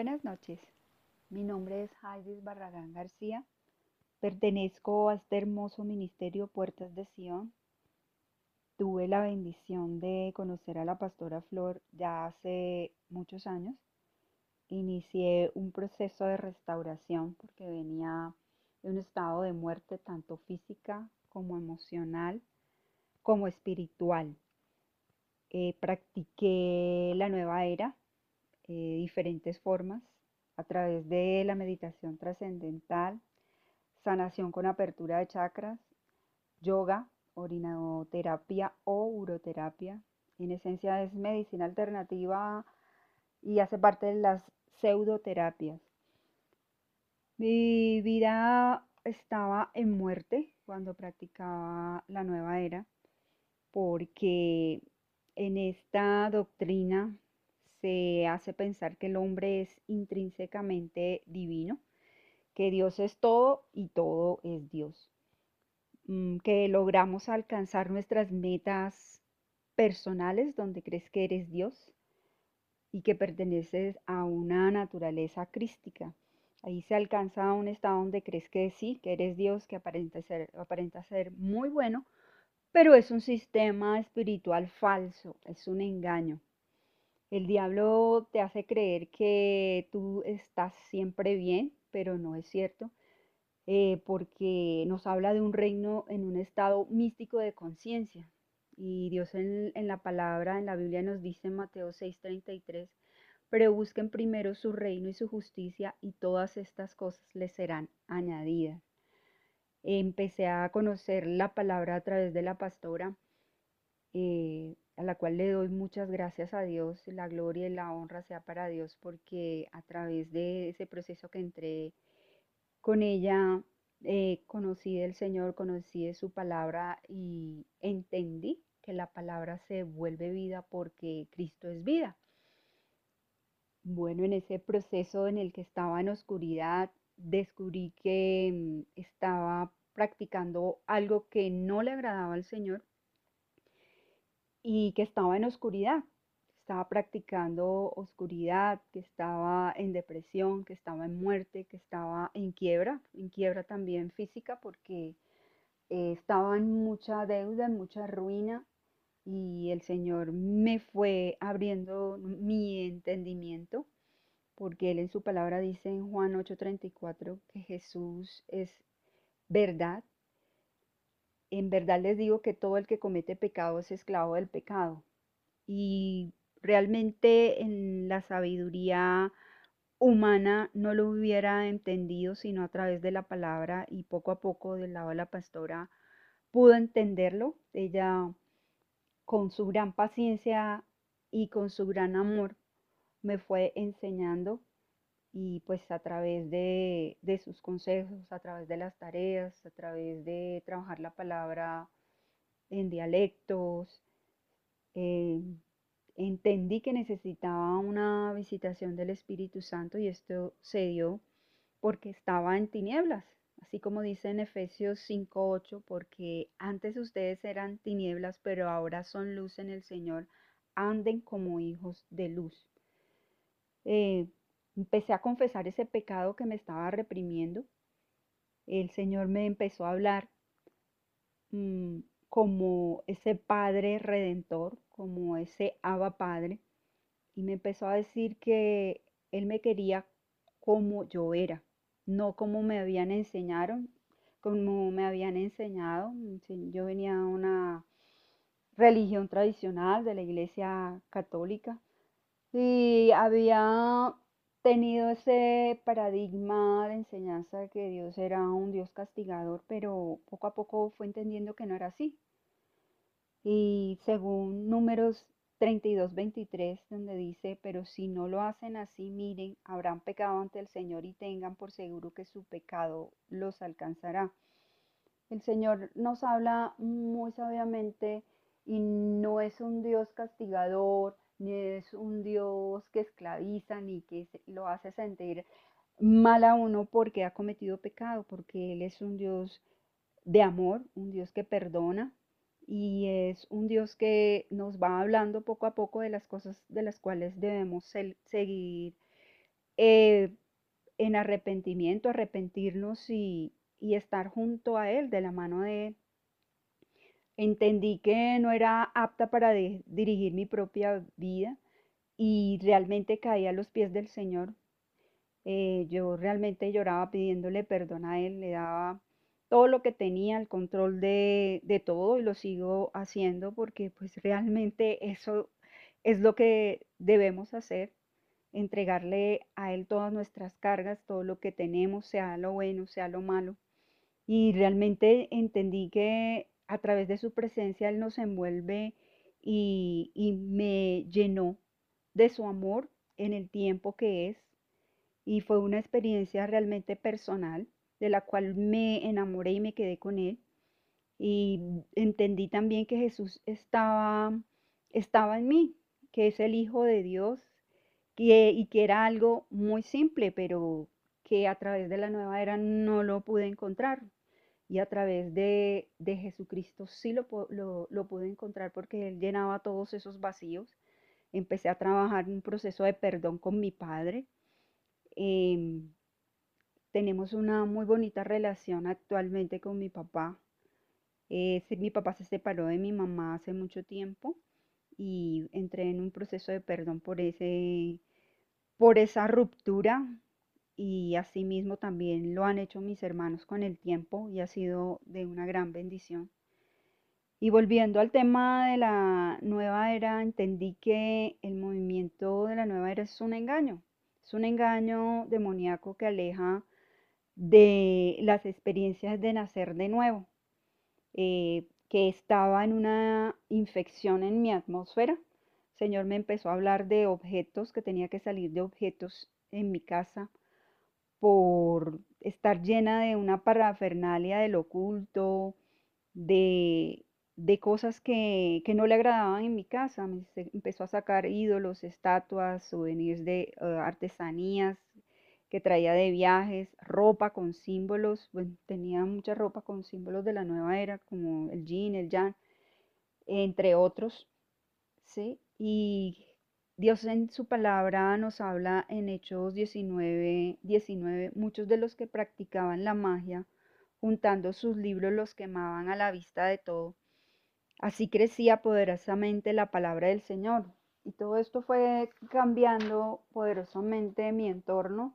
Buenas noches. Mi nombre es Jaidis Barragán García. Pertenezco a este hermoso ministerio Puertas de Sion. Tuve la bendición de conocer a la pastora Flor ya hace muchos años. Inicié un proceso de restauración porque venía de un estado de muerte tanto física como emocional como espiritual. Eh, practiqué la nueva era, eh, diferentes formas, a través de la meditación trascendental, sanación con apertura de chakras, yoga, orinoterapia o uroterapia. En esencia es medicina alternativa y hace parte de las pseudoterapias. Mi vida estaba en muerte cuando practicaba la nueva era, porque en esta doctrina se hace pensar que el hombre es intrínsecamente divino, que Dios es todo y todo es Dios, mm, que logramos alcanzar nuestras metas personales donde crees que eres Dios y que perteneces a una naturaleza crística. Ahí se alcanza un estado donde crees que sí, que eres Dios, que aparenta aparenta ser muy bueno, pero es un sistema espiritual falso, es un engaño. El diablo te hace creer que tú estás siempre bien, pero no es cierto, eh, porque nos habla de un reino en un estado místico de conciencia. Y Dios en, la palabra, en la Biblia nos dice en Mateo 6:33, pero busquen primero su reino y su justicia y todas estas cosas les serán añadidas. Empecé a conocer la palabra a través de la pastora. Eh, a la cual le doy muchas gracias a Dios, la gloria y la honra sea para Dios, porque a través de ese proceso que entré con ella, eh, conocí del Señor, conocí de su palabra y entendí que la palabra se vuelve vida porque Cristo es vida. Bueno, en ese proceso en el que estaba en oscuridad, descubrí que mm, estaba practicando algo que no le agradaba al Señor y que estaba en oscuridad, estaba practicando oscuridad, que estaba en depresión, que estaba en muerte, que estaba en quiebra, en quiebra también física porque eh, estaba en mucha deuda, en mucha ruina y el Señor me fue abriendo mi entendimiento porque Él en su palabra dice en Juan 8:34 que Jesús es verdad en verdad les digo que todo el que comete pecado es esclavo del pecado. Y realmente en la sabiduría humana no lo hubiera entendido sino a través de la palabra y poco a poco del lado de la pastora pudo entenderlo. Ella con su gran paciencia y con su gran amor me fue enseñando y pues a través de, sus consejos, a través de las tareas, a través de trabajar la palabra en dialectos, eh, entendí que necesitaba una visitación del Espíritu Santo y esto se dio porque estaba en tinieblas, así como dice en Efesios 5:8, porque antes ustedes eran tinieblas, pero ahora son luz en el Señor, anden como hijos de luz. Eh, empecé a confesar ese pecado que me estaba reprimiendo. El Señor me empezó a hablar mm, como ese Padre redentor, como ese Abba Padre, y me empezó a decir que Él me quería como yo era, no como me habían enseñado, como me habían enseñado. Yo venía a una religión tradicional de la iglesia católica y había tenido ese paradigma de enseñanza que Dios era un Dios castigador, pero poco a poco fue entendiendo que no era así. Y según números 32, 23, donde dice, pero si no lo hacen así, miren, habrán pecado ante el Señor y tengan por seguro que su pecado los alcanzará. El Señor nos habla muy sabiamente y no es un Dios castigador, ni es un Dios que esclaviza, ni que lo hace sentir mal a uno porque ha cometido pecado, porque Él es un Dios de amor, un Dios que perdona y es un Dios que nos va hablando poco a poco de las cosas de las cuales debemos seguir eh, en arrepentimiento, arrepentirnos y, y estar junto a Él, de la mano de Él. Entendí que no era apta para dirigir mi propia vida y realmente caí a los pies del Señor. Eh, yo realmente lloraba pidiéndole perdón a Él, le daba todo lo que tenía, el control de, de todo y lo sigo haciendo porque pues realmente eso es lo que debemos hacer, entregarle a Él todas nuestras cargas, todo lo que tenemos, sea lo bueno, sea lo malo. Y realmente entendí que a través de su presencia Él nos envuelve y, y me llenó de su amor en el tiempo que es. Y fue una experiencia realmente personal de la cual me enamoré y me quedé con Él. Y entendí también que Jesús estaba, estaba en mí, que es el Hijo de Dios que- y que era algo muy simple, pero que a través de la nueva era no lo pude encontrar. Y a través de, de Jesucristo sí lo, lo, lo pude encontrar porque Él llenaba todos esos vacíos. Empecé a trabajar un proceso de perdón con mi padre. Em, tenemos una muy bonita relación actualmente con mi papá. Eh, mi papá se separó de mi mamá hace mucho tiempo y entré en un proceso de perdón por ese, por esa ruptura y asimismo también lo han hecho mis hermanos con el tiempo y ha sido de una gran bendición. Y volviendo al tema de la nueva era, entendí que el movimiento de la nueva era es un engaño, es un engaño demoníaco que aleja de las experiencias de nacer de nuevo, eh, que estaba en una infección en mi atmósfera. Señor me empezó a hablar de objetos, que tenía que salir de objetos en mi casa por estar llena de una parafernalia del oculto, de, de cosas que, que no le agradaban en mi casa. Me empezó a sacar ídolos, estatuas, souvenirs de eh, artesanías que traía de viajes, ropa con símbolos. Tenía mucha ropa con símbolos de la nueva era, como el yin, el yang, entre otros. ¿sí? Y Dios en su palabra nos habla en Hechos 19, 19, muchos de los que practicaban la magia, juntando sus libros, los quemaban a la vista de todo. Así crecía poderosamente la palabra del Señor. Y todo esto fue cambiando poderosamente mi entorno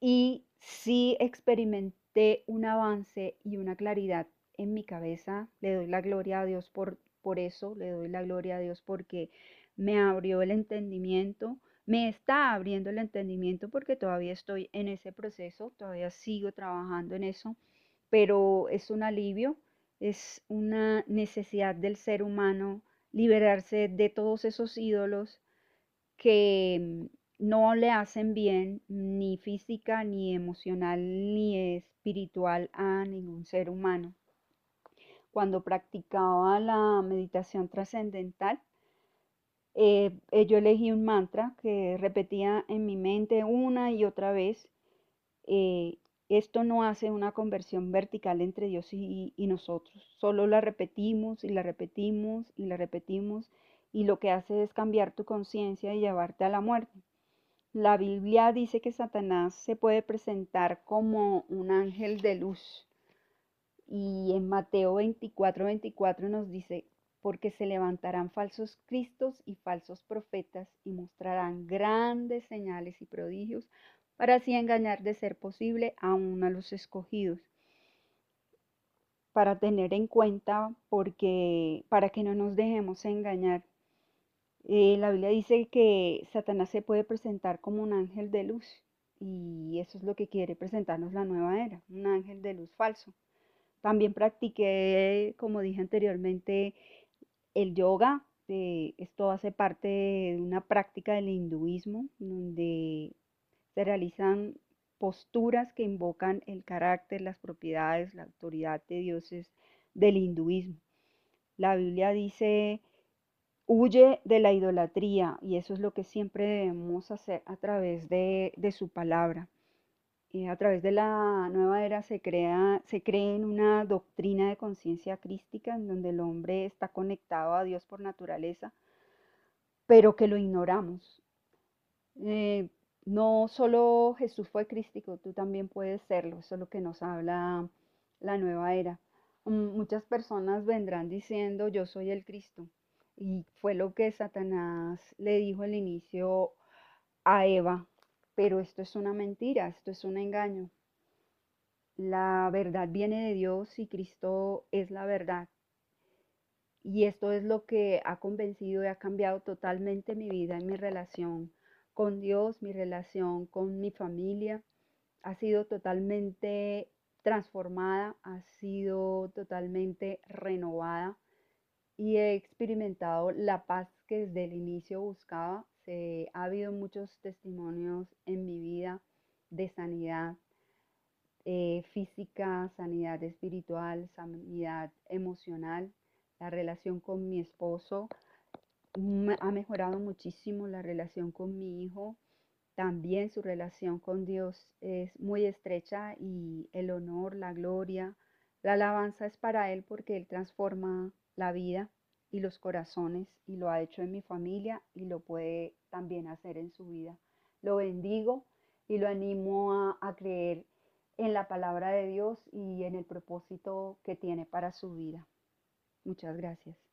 y sí experimenté un avance y una claridad en mi cabeza. Le doy la gloria a Dios por, por eso, le doy la gloria a Dios porque me abrió el entendimiento, me está abriendo el entendimiento porque todavía estoy en ese proceso, todavía sigo trabajando en eso, pero es un alivio, es una necesidad del ser humano liberarse de todos esos ídolos que no le hacen bien ni física, ni emocional, ni espiritual a ningún ser humano. Cuando practicaba la meditación trascendental, eh, eh, yo elegí un mantra que repetía en mi mente una y otra vez. eh, esto no hace una conversión vertical entre Dios y, y nosotros, solo la repetimos y la repetimos y la repetimos y lo que hace es cambiar tu conciencia y llevarte a la muerte. La Biblia dice que Satanás se puede presentar como un ángel de luz. Y en Mateo 24, 24 nos dice, porque se levantarán falsos cristos y falsos profetas y mostrarán grandes señales y prodigios para así engañar de ser posible aún a los escogidos. Para tener en cuenta, porque para que no nos dejemos engañar. Eh, la Biblia dice que Satanás se puede presentar como un ángel de luz y eso es lo que quiere presentarnos la nueva era, un ángel de luz falso. También practiqué, como dije anteriormente, el yoga. eh, esto hace parte de una práctica del hinduismo, donde se realizan posturas que invocan el carácter, las propiedades, la autoridad de dioses del hinduismo. La Biblia dice, huye de la idolatría y eso es lo que siempre debemos hacer a través de, de su palabra. A través de la nueva era se crea, se cree en una doctrina de conciencia crística en donde el hombre está conectado a Dios por naturaleza, pero que lo ignoramos. Eh, no solo Jesús fue crístico, tú también puedes serlo. Eso es lo que nos habla la nueva era. Mm, Muchas personas vendrán diciendo, yo soy el Cristo. Y fue lo que Satanás le dijo al inicio a Eva. Pero esto es una mentira, esto es un engaño. La verdad viene de Dios y Cristo es la verdad. Y esto es lo que ha convencido y ha cambiado totalmente mi vida y mi relación con Dios, mi relación con mi familia. Ha sido totalmente transformada, ha sido totalmente renovada y he experimentado la paz que desde el inicio buscaba. Se, ha habido muchos testimonios en mi vida de sanidad eh, física, sanidad espiritual, sanidad emocional. La relación con mi esposo ha mejorado muchísimo, la relación con mi hijo. También su relación con Dios es muy estrecha y el honor, la gloria, la alabanza es para Él porque Él transforma la vida y los corazones y lo ha hecho en mi familia y lo puede también hacer en su vida. Lo bendigo y lo animo a, a creer en la palabra de Dios y en el propósito que tiene para su vida. Muchas gracias.